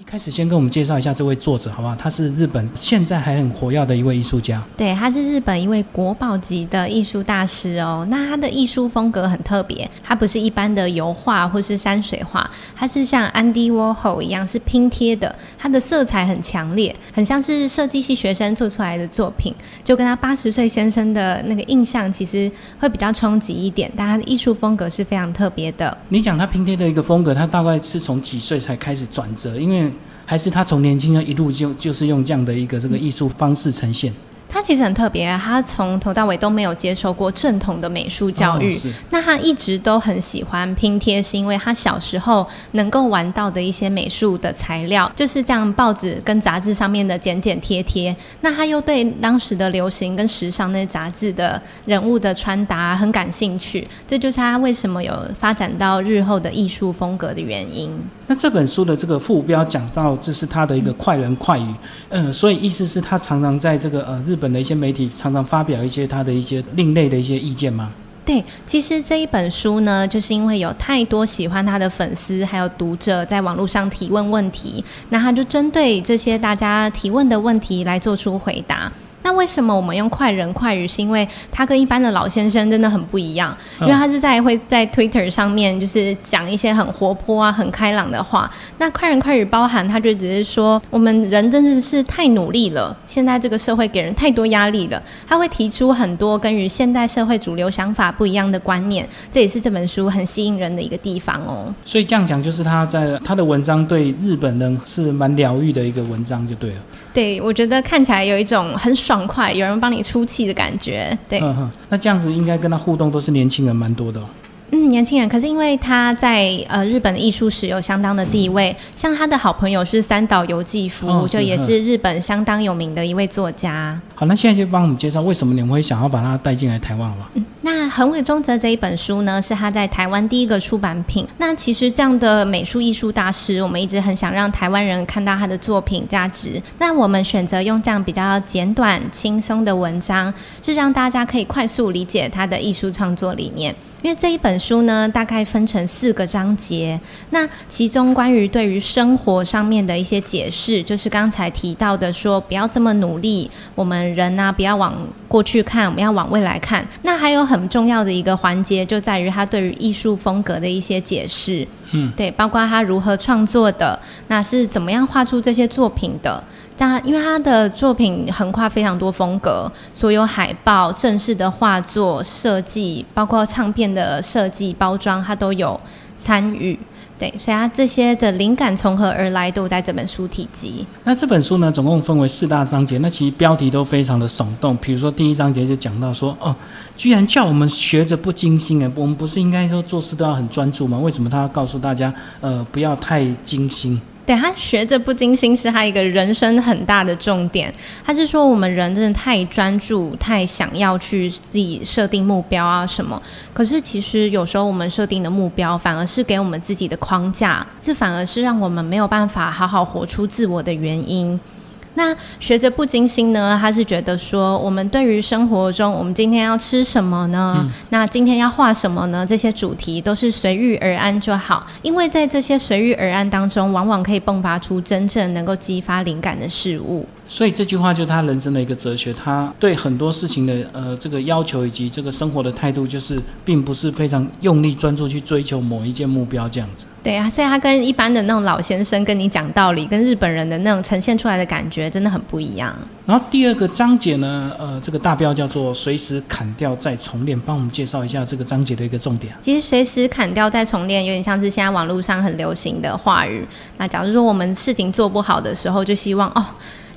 一开始先跟我们介绍一下这位作者好不好？他是日本现在还很活跃的一位艺术家。对，他是日本一位国宝级的艺术大师哦。那他的艺术风格很特别，他不是一般的油画或是山水画，他是像安迪沃霍一样是拼贴的，他的色彩很强烈，很像是设计系学生做出来的作品，就跟他八十岁先生的那个印象其实会比较冲击一点。但他的艺术风格是非常特别的。你讲他拼贴的一个风格，他大概是从几岁才开始转折？因为还是他从年轻就一路就就是用这样的一个这个艺术方式呈现。他其实很特别啊，他从头到尾都没有接受过正统的美术教育。那他一直都很喜欢拼贴，是因为他小时候能够玩到的一些美术的材料，就是这样报纸跟杂志上面的剪剪贴贴。那他又对当时的流行跟时尚那些杂志的人物的穿搭很感兴趣，这就是他为什么有发展到日后的艺术风格的原因。那这本书的这个副标讲到，这是他的一个快人快语，嗯，所以意思是他常常在这个呃日。本的一些媒体常常发表一些他的一些另类的一些意见吗？对，其实这一本书呢，就是因为有太多喜欢他的粉丝还有读者在网络上提问问题，那他就针对这些大家提问的问题来做出回答。那为什么我们用快人快语？是因为他跟一般的老先生真的很不一样，因为他是在会在 Twitter 上面就是讲一些很活泼啊、很开朗的话。那快人快语包含，他就只是说我们人真的是太努力了，现在这个社会给人太多压力了。他会提出很多跟与现代社会主流想法不一样的观念，这也是这本书很吸引人的一个地方哦。所以这样讲，就是他在他的文章对日本人是蛮疗愈的一个文章，就对了。对，我觉得看起来有一种很爽快，有人帮你出气的感觉。对，那这样子应该跟他互动都是年轻人蛮多的。嗯，年轻人，可是因为他在呃日本的艺术史有相当的地位，像他的好朋友是三岛由纪夫，就也是日本相当有名的一位作家。好，那现在就帮我们介绍为什么你们会想要把他带进来台湾，好吗？那横尾中则这一本书呢，是他在台湾第一个出版品。那其实这样的美术艺术大师，我们一直很想让台湾人看到他的作品价值。那我们选择用这样比较简短、轻松的文章，是让大家可以快速理解他的艺术创作理念。因为这一本书呢，大概分成四个章节。那其中关于对于生活上面的一些解释，就是刚才提到的，说不要这么努力，我们人呢不要往过去看，我们要往未来看。那还有很重要的一个环节，就在于他对于艺术风格的一些解释。嗯，对，包括他如何创作的，那是怎么样画出这些作品的。但因为他的作品横跨非常多风格，所有海报、正式的画作设计，包括唱片的设计包装，他都有参与。对，所以啊这些的灵感从何而来，都在这本书提及。那这本书呢，总共分为四大章节，那其实标题都非常的耸动。比如说第一章节就讲到说，哦，居然叫我们学着不精心哎，我们不是应该说做事都要很专注吗？为什么他要告诉大家，呃，不要太精心？对他学着不经心是他一个人生很大的重点。他是说我们人真的太专注，太想要去自己设定目标啊什么。可是其实有时候我们设定的目标反而是给我们自己的框架，这反而是让我们没有办法好好活出自我的原因。那学着不精心呢？他是觉得说，我们对于生活中，我们今天要吃什么呢？那今天要画什么呢？这些主题都是随遇而安就好，因为在这些随遇而安当中，往往可以迸发出真正能够激发灵感的事物。所以这句话就是他人生的一个哲学，他对很多事情的呃这个要求以及这个生活的态度，就是并不是非常用力专注去追求某一件目标这样子。对啊，所以他跟一般的那种老先生跟你讲道理，跟日本人的那种呈现出来的感觉真的很不一样。然后第二个章节呢，呃，这个大标叫做“随时砍掉再重练”，帮我们介绍一下这个章节的一个重点。其实“随时砍掉再重练”有点像是现在网络上很流行的话语。那假如说我们事情做不好的时候，就希望哦。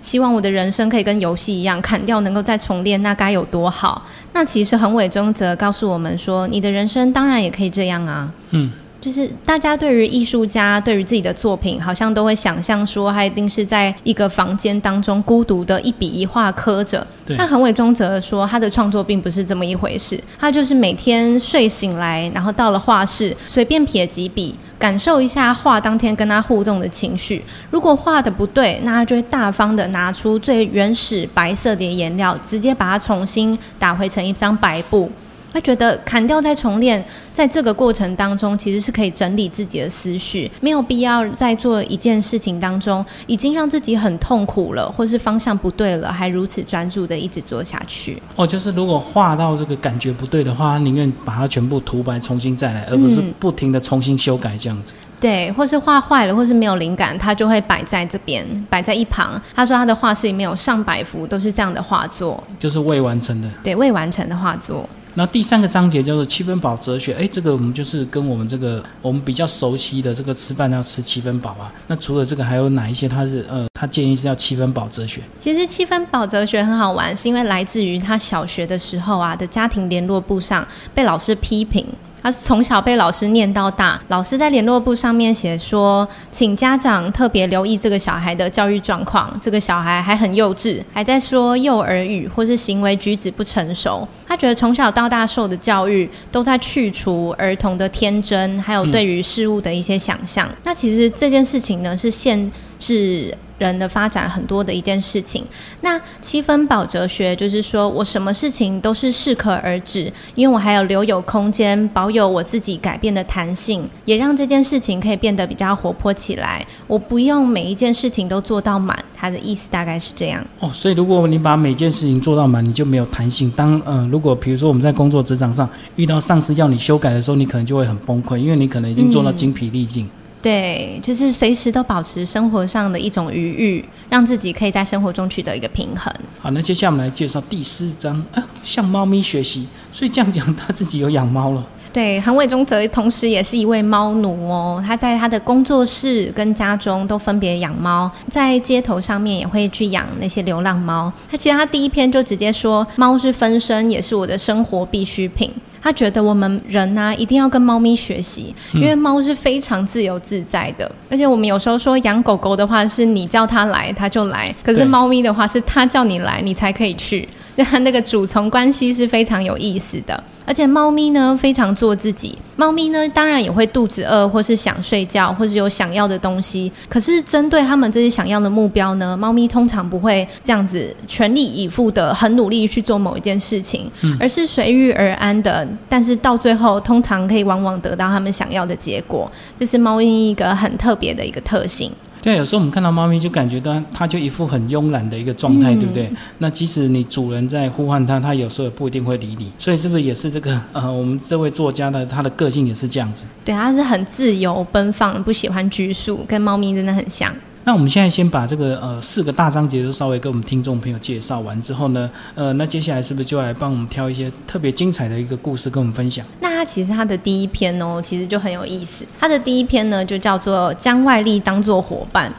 希望我的人生可以跟游戏一样，砍掉能够再重练，那该有多好？那其实横尾中则告诉我们说，你的人生当然也可以这样啊。嗯。就是大家对于艺术家对于自己的作品，好像都会想象说，他一定是在一个房间当中孤独的一笔一画刻着。但横尾中则说，他的创作并不是这么一回事，他就是每天睡醒来，然后到了画室，随便撇几笔，感受一下画当天跟他互动的情绪。如果画的不对，那他就会大方的拿出最原始白色的颜料，直接把它重新打回成一张白布。他觉得砍掉再重练，在这个过程当中，其实是可以整理自己的思绪，没有必要在做一件事情当中，已经让自己很痛苦了，或是方向不对了，还如此专注的一直做下去。哦，就是如果画到这个感觉不对的话，宁愿把它全部涂白，重新再来，而不是不停的重新修改这样子。对，或是画坏了，或是没有灵感，他就会摆在这边，摆在一旁。他说他的画室里面有上百幅都是这样的画作，就是未完成的。对，未完成的画作。那第三个章节叫做七分饱哲学，哎，这个我们就是跟我们这个我们比较熟悉的这个吃饭要吃七分饱啊。那除了这个，还有哪一些？他是呃，他建议是要七分饱哲学。其实七分饱哲学很好玩，是因为来自于他小学的时候啊的家庭联络簿上被老师批评。他从小被老师念到大，老师在联络簿上面写说，请家长特别留意这个小孩的教育状况。这个小孩还很幼稚，还在说幼儿语，或是行为举止不成熟。他觉得从小到大受的教育都在去除儿童的天真，还有对于事物的一些想象。那其实这件事情呢，是限制。人的发展很多的一件事情，那七分饱哲学就是说我什么事情都是适可而止，因为我还有留有空间，保有我自己改变的弹性，也让这件事情可以变得比较活泼起来。我不用每一件事情都做到满，他的意思大概是这样。哦，所以如果你把每件事情做到满，你就没有弹性。当呃，如果比如说我们在工作职场上遇到上司要你修改的时候，你可能就会很崩溃，因为你可能已经做到精疲力尽。对，就是随时都保持生活上的一种余裕，让自己可以在生活中取得一个平衡。好，那接下来我们来介绍第四章啊，向猫咪学习。所以这样讲，他自己有养猫了。对，韩伟忠则同时也是一位猫奴哦。他在他的工作室跟家中都分别养猫，在街头上面也会去养那些流浪猫。他其实他第一篇就直接说，猫是分身，也是我的生活必需品。他觉得我们人呢，一定要跟猫咪学习，因为猫是非常自由自在的。而且我们有时候说养狗狗的话，是你叫它来它就来；可是猫咪的话，是它叫你来你才可以去。那它那个主从关系是非常有意思的。而且猫咪呢非常做自己，猫咪呢当然也会肚子饿，或是想睡觉，或是有想要的东西。可是针对他们这些想要的目标呢，猫咪通常不会这样子全力以赴的很努力去做某一件事情，而是随遇而安的。但是到最后，通常可以往往得到他们想要的结果。这是猫咪一个很特别的一个特性。对，有时候我们看到猫咪就感觉到它就一副很慵懒的一个状态，对不对？那即使你主人在呼唤它，它有时候也不一定会理你。所以是不是也是这个呃，我们这位作家的他的个性也是这样子？对，他是很自由奔放，不喜欢拘束，跟猫咪真的很像。那我们现在先把这个呃四个大章节都稍微跟我们听众朋友介绍完之后呢，呃，那接下来是不是就来帮我们挑一些特别精彩的一个故事跟我们分享？那它其实它的第一篇哦，其实就很有意思。它的第一篇呢，就叫做将外力当作伙伴。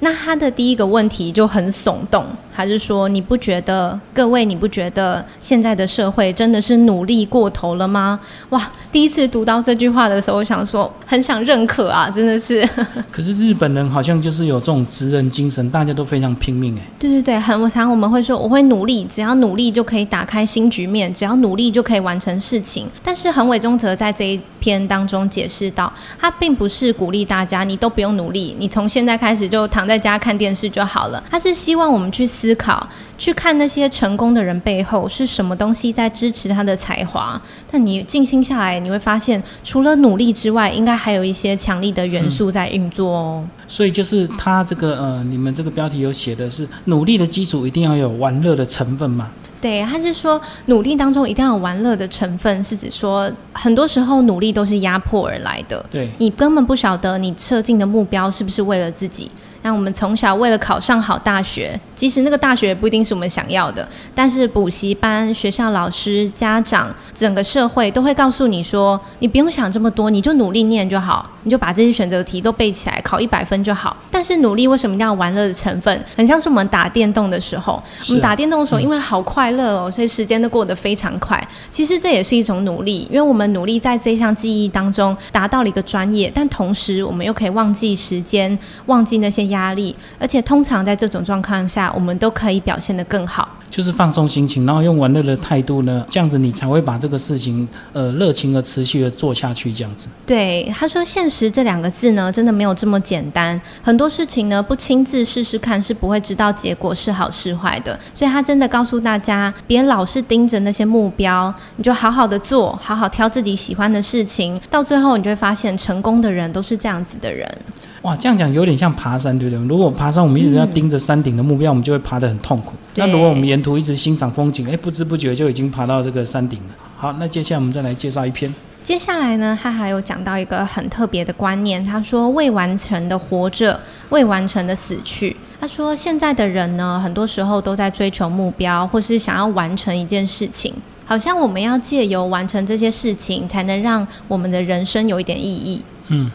那他的第一个问题就很耸动。还是说你不觉得各位你不觉得现在的社会真的是努力过头了吗？哇！第一次读到这句话的时候，我想说很想认可啊，真的是。可是日本人好像就是有这种职人精神，大家都非常拼命哎。对对对，很常我们会说我会努力，只要努力就可以打开新局面，只要努力就可以完成事情。但是横尾中则在这一篇当中解释到，他并不是鼓励大家你都不用努力，你从现在开始就躺在家看电视就好了。他是希望我们去思。思考，去看那些成功的人背后是什么东西在支持他的才华。但你静心下来，你会发现，除了努力之外，应该还有一些强力的元素在运作哦。所以就是他这个呃，你们这个标题有写的是努力的基础一定要有玩乐的成分嘛？对，他是说努力当中一定要有玩乐的成分，是指说很多时候努力都是压迫而来的。对你根本不晓得你设定的目标是不是为了自己。那我们从小为了考上好大学，即使那个大学不一定是我们想要的，但是补习班、学校老师、家长、整个社会都会告诉你说，你不用想这么多，你就努力念就好，你就把这些选择题都背起来，考一百分就好。但是努力为什么要玩乐的成分？很像是我们打电动的时候，我们打电动的时候，因为好快乐哦，所以时间都过得非常快。其实这也是一种努力，因为我们努力在这一项记忆当中达到了一个专业，但同时我们又可以忘记时间，忘记那些压。压力，而且通常在这种状况下，我们都可以表现得更好。就是放松心情，然后用玩乐的态度呢，这样子你才会把这个事情呃热情而持续的做下去，这样子。对，他说“现实”这两个字呢，真的没有这么简单。很多事情呢，不亲自试试看是不会知道结果是好是坏的。所以他真的告诉大家，别老是盯着那些目标，你就好好的做，好好挑自己喜欢的事情，到最后你就会发现，成功的人都是这样子的人。哇，这样讲有点像爬山，对不对？如果爬山，我们一直要盯着山顶的目标，我们就会爬得很痛苦。那如果我们沿途一直欣赏风景，哎，不知不觉就已经爬到这个山顶了。好，那接下来我们再来介绍一篇。接下来呢，他还有讲到一个很特别的观念，他说未完成的活着，未完成的死去。他说现在的人呢，很多时候都在追求目标，或是想要完成一件事情，好像我们要借由完成这些事情，才能让我们的人生有一点意义。嗯。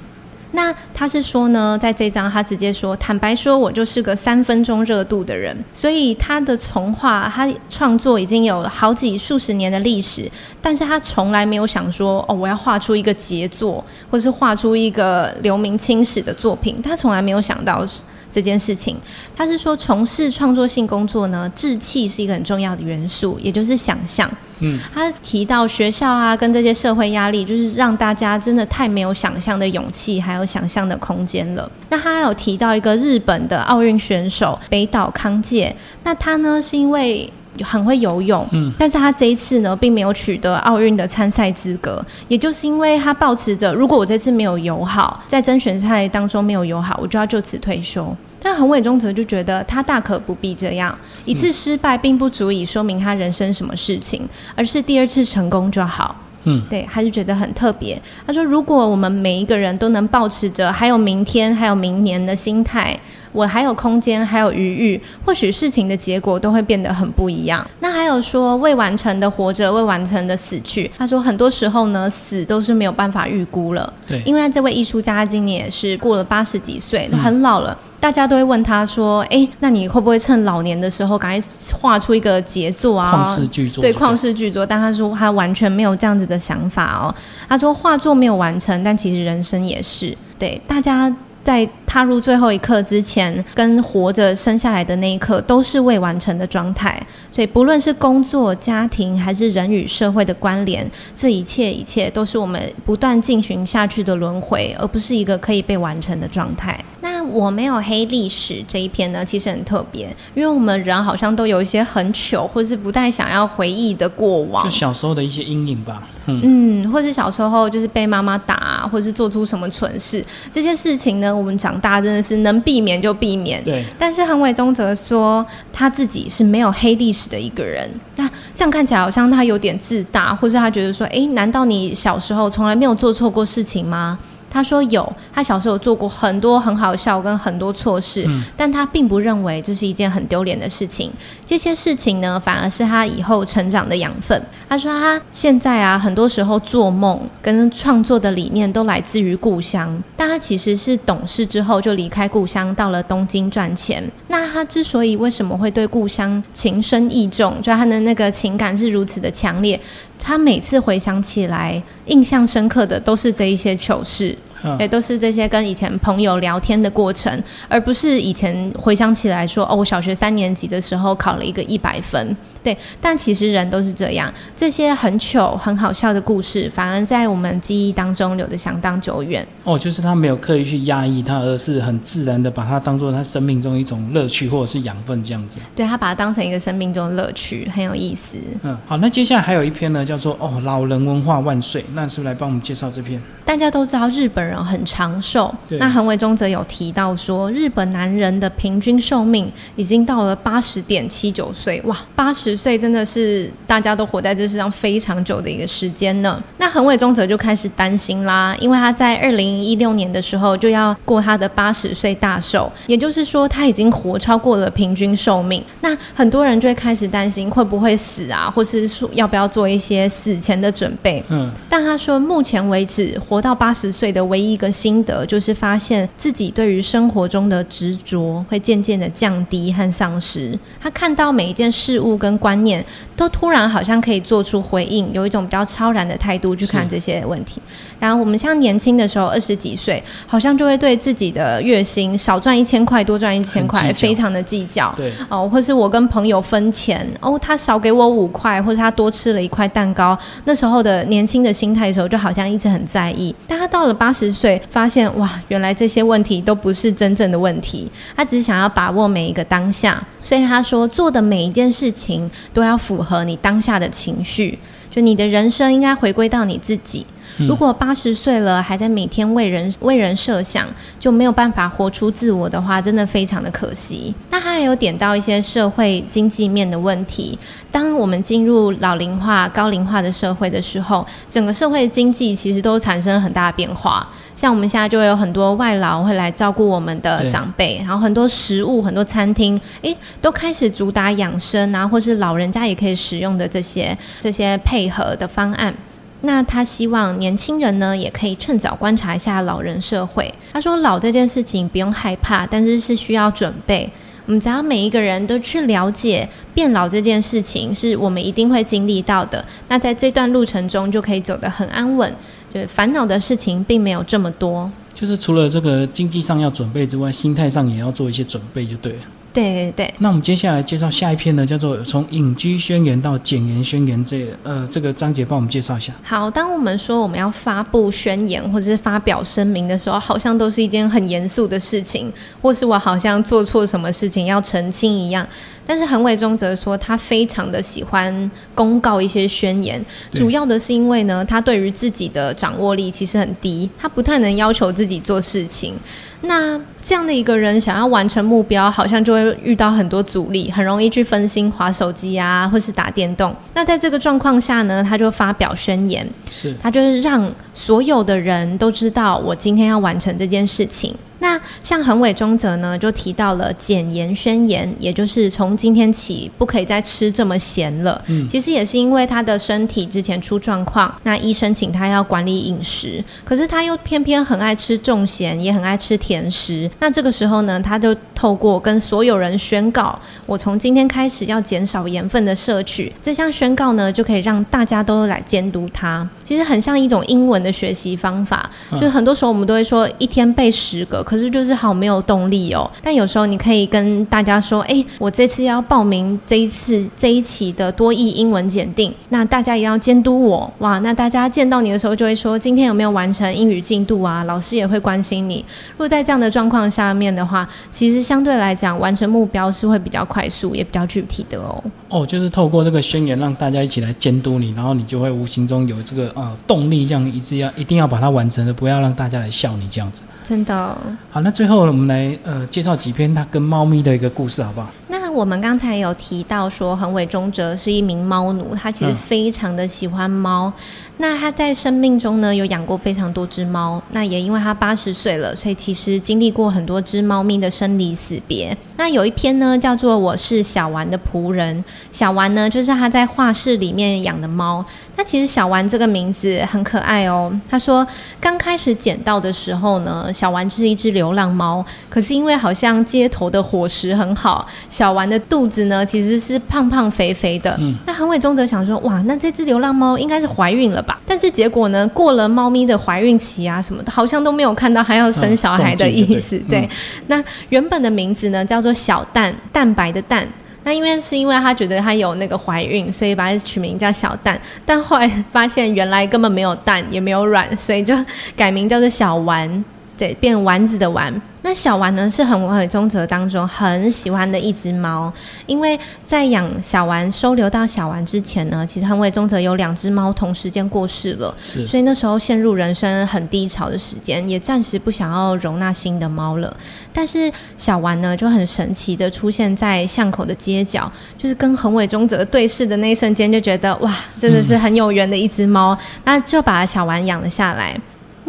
那他是说呢，在这张他直接说，坦白说，我就是个三分钟热度的人，所以他的从画，他创作已经有好几数十年的历史，但是他从来没有想说，哦，我要画出一个杰作，或是画出一个留名青史的作品，他从来没有想到这件事情。他是说，从事创作性工作呢，志气是一个很重要的元素，也就是想象。嗯，他提到学校啊，跟这些社会压力，就是让大家真的太没有想象的勇气，还有想象的空间了。那他还有提到一个日本的奥运选手北岛康介，那他呢是因为很会游泳，嗯，但是他这一次呢并没有取得奥运的参赛资格，也就是因为他保持着，如果我这次没有游好，在甄选赛当中没有游好，我就要就此退休。但横尾中则就觉得他大可不必这样，一次失败并不足以说明他人生什么事情，而是第二次成功就好。嗯，对，他就觉得很特别。他说，如果我们每一个人都能保持着还有明天、还有明年的心态。我还有空间，还有余裕，或许事情的结果都会变得很不一样。那还有说未完成的活着，未完成的死去。他说很多时候呢，死都是没有办法预估了。对，因为这位艺术家今年也是过了八十几岁，很老了。大家都会问他说：“哎，那你会不会趁老年的时候赶快画出一个杰作啊？旷世巨作？对，旷世巨作。”但他说他完全没有这样子的想法哦。他说画作没有完成，但其实人生也是。对，大家。在踏入最后一刻之前，跟活着生下来的那一刻，都是未完成的状态。所以，不论是工作、家庭，还是人与社会的关联，这一切一切，都是我们不断进行下去的轮回，而不是一个可以被完成的状态。那我没有黑历史这一篇呢，其实很特别，因为我们人好像都有一些很糗，或是不太想要回忆的过往，就小时候的一些阴影吧。嗯，或是小时候就是被妈妈打，或者是做出什么蠢事，这些事情呢，我们长大真的是能避免就避免。对。但是韩伟忠则说他自己是没有黑历史的一个人，那这样看起来好像他有点自大，或是他觉得说，哎，难道你小时候从来没有做错过事情吗？他说有，他小时候做过很多很好笑跟很多错事，但他并不认为这是一件很丢脸的事情。这些事情呢，反而是他以后成长的养分。他说他现在啊，很多时候做梦跟创作的理念都来自于故乡，但他其实是懂事之后就离开故乡，到了东京赚钱。那他之所以为什么会对故乡情深意重，就他的那个情感是如此的强烈。他每次回想起来，印象深刻的都是这一些糗事，也都是这些跟以前朋友聊天的过程，而不是以前回想起来说，哦，我小学三年级的时候考了一个一百分。对，但其实人都是这样，这些很糗、很好笑的故事，反而在我们记忆当中留得相当久远。哦，就是他没有刻意去压抑它，而是很自然的把它当做他生命中一种乐趣或者是养分这样子。对他把它当成一个生命中的乐趣，很有意思。嗯，好，那接下来还有一篇呢，叫做《哦，老人文化万岁》，那是不是来帮我们介绍这篇？大家都知道日本人很长寿，那横尾中则有提到说，日本男人的平均寿命已经到了八十点七九岁，哇，八十。十岁真的是大家都活在这世上非常久的一个时间呢。那横尾中则就开始担心啦，因为他在二零一六年的时候就要过他的八十岁大寿，也就是说他已经活超过了平均寿命。那很多人就会开始担心会不会死啊，或是说要不要做一些死前的准备。嗯，但他说目前为止活到八十岁的唯一一个心得就是发现自己对于生活中的执着会渐渐的降低和丧失。他看到每一件事物跟观念，都突然好像可以做出回应，有一种比较超然的态度去看这些问题。然后我们像年轻的时候，二十几岁，好像就会对自己的月薪少赚一千块，多赚一千块，非常的计较。对哦，或是我跟朋友分钱，哦，他少给我五块，或是他多吃了一块蛋糕。那时候的年轻的心态的时候，就好像一直很在意。但他到了八十岁，发现哇，原来这些问题都不是真正的问题。他只是想要把握每一个当下，所以他说做的每一件事情都要符合你当下的情绪，就你的人生应该回归到你自己。如果八十岁了还在每天为人为人设想，就没有办法活出自我的话，真的非常的可惜。那他还有点到一些社会经济面的问题。当我们进入老龄化、高龄化的社会的时候，整个社会经济其实都产生了很大的变化。像我们现在就会有很多外劳会来照顾我们的长辈，然后很多食物、很多餐厅，诶，都开始主打养生啊，或是老人家也可以使用的这些这些配合的方案。那他希望年轻人呢，也可以趁早观察一下老人社会。他说，老这件事情不用害怕，但是是需要准备。我们只要每一个人都去了解变老这件事情，是我们一定会经历到的。那在这段路程中，就可以走得很安稳，就是烦恼的事情并没有这么多。就是除了这个经济上要准备之外，心态上也要做一些准备，就对了。对对对，那我们接下来介绍下一篇呢，叫做从隐居宣言到简言宣言，这呃这个章节帮我们介绍一下。好，当我们说我们要发布宣言或者是发表声明的时候，好像都是一件很严肃的事情，或是我好像做错什么事情要澄清一样。但是横伟中则说，他非常的喜欢公告一些宣言，主要的是因为呢，他对于自己的掌握力其实很低，他不太能要求自己做事情。那这样的一个人想要完成目标，好像就会遇到很多阻力，很容易去分心、划手机啊，或是打电动。那在这个状况下呢，他就发表宣言，是他就是让所有的人都知道，我今天要完成这件事情。那像横尾中则呢，就提到了减盐宣言，也就是从今天起不可以再吃这么咸了。嗯，其实也是因为他的身体之前出状况，那医生请他要管理饮食，可是他又偏偏很爱吃重咸，也很爱吃甜食。那这个时候呢，他就透过跟所有人宣告，我从今天开始要减少盐分的摄取。这项宣告呢，就可以让大家都来监督他。其实很像一种英文的学习方法，就是很多时候我们都会说一天背十个。可是就是好没有动力哦。但有时候你可以跟大家说：“哎，我这次要报名这一次这一期的多益英文检定，那大家也要监督我哇。”那大家见到你的时候就会说：“今天有没有完成英语进度啊？”老师也会关心你。如果在这样的状况下面的话，其实相对来讲完成目标是会比较快速也比较具体的哦。哦，就是透过这个宣言让大家一起来监督你，然后你就会无形中有这个呃动力，这样一直要一定要把它完成的，不要让大家来笑你这样子。真的好，那最后我们来呃介绍几篇他跟猫咪的一个故事，好不好？那我们刚才有提到说，横尾忠哲是一名猫奴，他其实非常的喜欢猫。那他在生命中呢，有养过非常多只猫。那也因为他八十岁了，所以其实经历过很多只猫咪的生离死别。那有一篇呢，叫做《我是小丸的仆人》。小丸呢，就是他在画室里面养的猫。那其实小丸这个名字很可爱哦。他说，刚开始捡到的时候呢，小丸是一只流浪猫。可是因为好像街头的伙食很好，小丸的肚子呢其实是胖胖肥肥的。嗯。那横尾中则想说，哇，那这只流浪猫应该是怀孕了吧？但是结果呢？过了猫咪的怀孕期啊，什么的，好像都没有看到还要生小孩的意思。对，那原本的名字呢叫做小蛋，蛋白的蛋。那因为是因为他觉得他有那个怀孕，所以把它取名叫小蛋。但后来发现原来根本没有蛋，也没有卵，所以就改名叫做小丸。对，变丸子的丸。那小丸呢，是横尾中泽当中很喜欢的一只猫，因为在养小丸、收留到小丸之前呢，其实横尾中泽有两只猫同时间过世了，是，所以那时候陷入人生很低潮的时间，也暂时不想要容纳新的猫了。但是小丸呢，就很神奇的出现在巷口的街角，就是跟横尾中泽对视的那一瞬间，就觉得哇，真的是很有缘的一只猫，那就把小丸养了下来。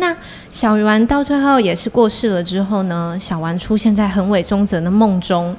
那小丸到最后也是过世了之后呢，小丸出现在横尾中泽的梦中，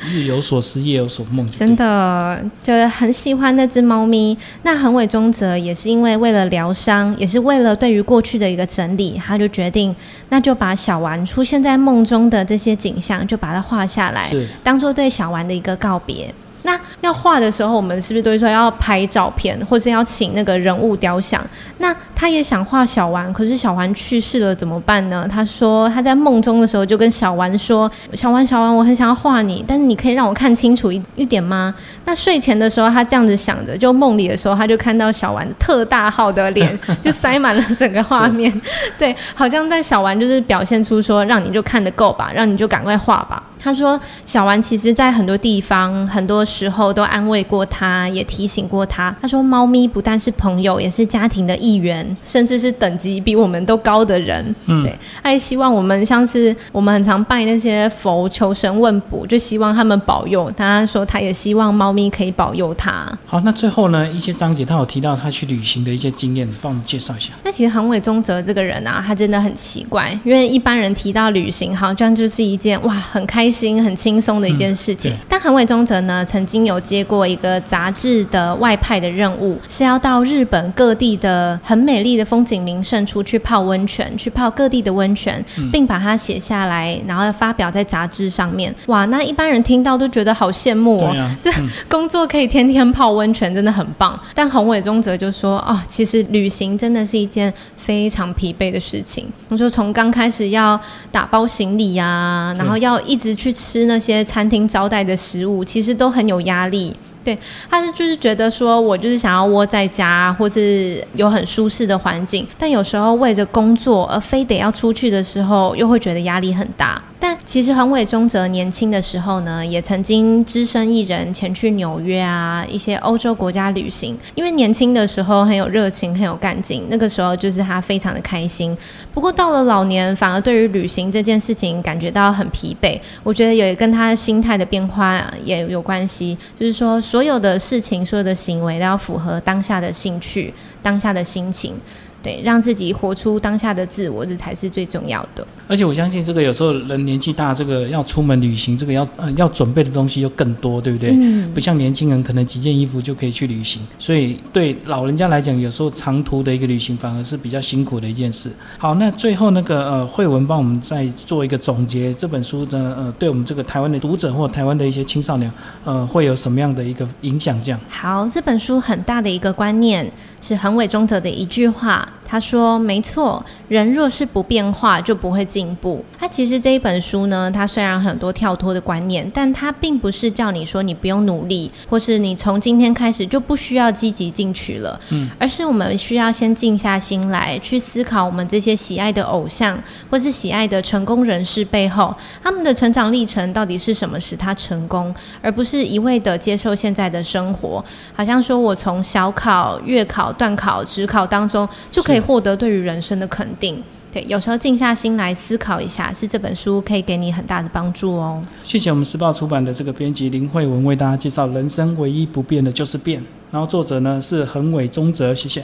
日有所思夜有所梦，真的就是很喜欢那只猫咪。那横尾中泽也是因为为了疗伤，也是为了对于过去的一个整理，他就决定，那就把小丸出现在梦中的这些景象，就把它画下来，当做对小丸的一个告别。那要画的时候，我们是不是都说要拍照片，或是要请那个人物雕像？那他也想画小丸，可是小丸去世了怎么办呢？他说他在梦中的时候就跟小丸说：“小丸，小丸，我很想要画你，但是你可以让我看清楚一一点吗？”那睡前的时候，他这样子想着，就梦里的时候，他就看到小丸特大号的脸，就塞满了整个画面。对，好像在小丸就是表现出说，让你就看得够吧，让你就赶快画吧。他说：“小丸其实，在很多地方、很多时候都安慰过他，也提醒过他。他说，猫咪不但是朋友，也是家庭的一员，甚至是等级比我们都高的人。嗯，对，他也希望我们像是我们很常拜那些佛，求神问卜，就希望他们保佑。他说，他也希望猫咪可以保佑他。好，那最后呢，一些章节他有提到他去旅行的一些经验，帮我们介绍一下。那其实横尾中泽这个人啊，他真的很奇怪，因为一般人提到旅行，好像就是一件哇，很开。”心很轻松的一件事情，但横尾中则呢，曾经有接过一个杂志的外派的任务，是要到日本各地的很美丽的风景名胜处去泡温泉，去泡各地的温泉，并把它写下来，然后发表在杂志上面。哇，那一般人听到都觉得好羡慕哦，这工作可以天天泡温泉，真的很棒。但横尾中则就说，哦，其实旅行真的是一件非常疲惫的事情。我说从刚开始要打包行李呀，然后要一直。去吃那些餐厅招待的食物，其实都很有压力。对，他是就是觉得说，我就是想要窝在家，或是有很舒适的环境，但有时候为着工作而非得要出去的时候，又会觉得压力很大。但其实横尾中则年轻的时候呢，也曾经只身一人前去纽约啊一些欧洲国家旅行。因为年轻的时候很有热情，很有干劲，那个时候就是他非常的开心。不过到了老年，反而对于旅行这件事情感觉到很疲惫。我觉得也跟他心态的变化也有关系，就是说所有的事情、所有的行为都要符合当下的兴趣、当下的心情。对，让自己活出当下的自我，这才是最重要的。而且我相信，这个有时候人年纪大，这个要出门旅行，这个要呃要准备的东西又更多，对不对？嗯。不像年轻人，可能几件衣服就可以去旅行。所以对老人家来讲，有时候长途的一个旅行反而是比较辛苦的一件事。好，那最后那个呃慧文帮我们再做一个总结，这本书的呃对我们这个台湾的读者或台湾的一些青少年呃会有什么样的一个影响？这样。好，这本书很大的一个观念是很尾中则的一句话。他说：“没错，人若是不变化，就不会进步。他其实这一本书呢，它虽然很多跳脱的观念，但它并不是叫你说你不用努力，或是你从今天开始就不需要积极进取了。嗯，而是我们需要先静下心来，去思考我们这些喜爱的偶像，或是喜爱的成功人士背后，他们的成长历程到底是什么使他成功，而不是一味的接受现在的生活。好像说我从小考、月考、段考、职考当中就可以。”获得对于人生的肯定，对，有时候静下心来思考一下，是这本书可以给你很大的帮助哦。谢谢我们时报出版的这个编辑林慧文为大家介绍《人生唯一不变的就是变》，然后作者呢是恒伟中泽，谢谢。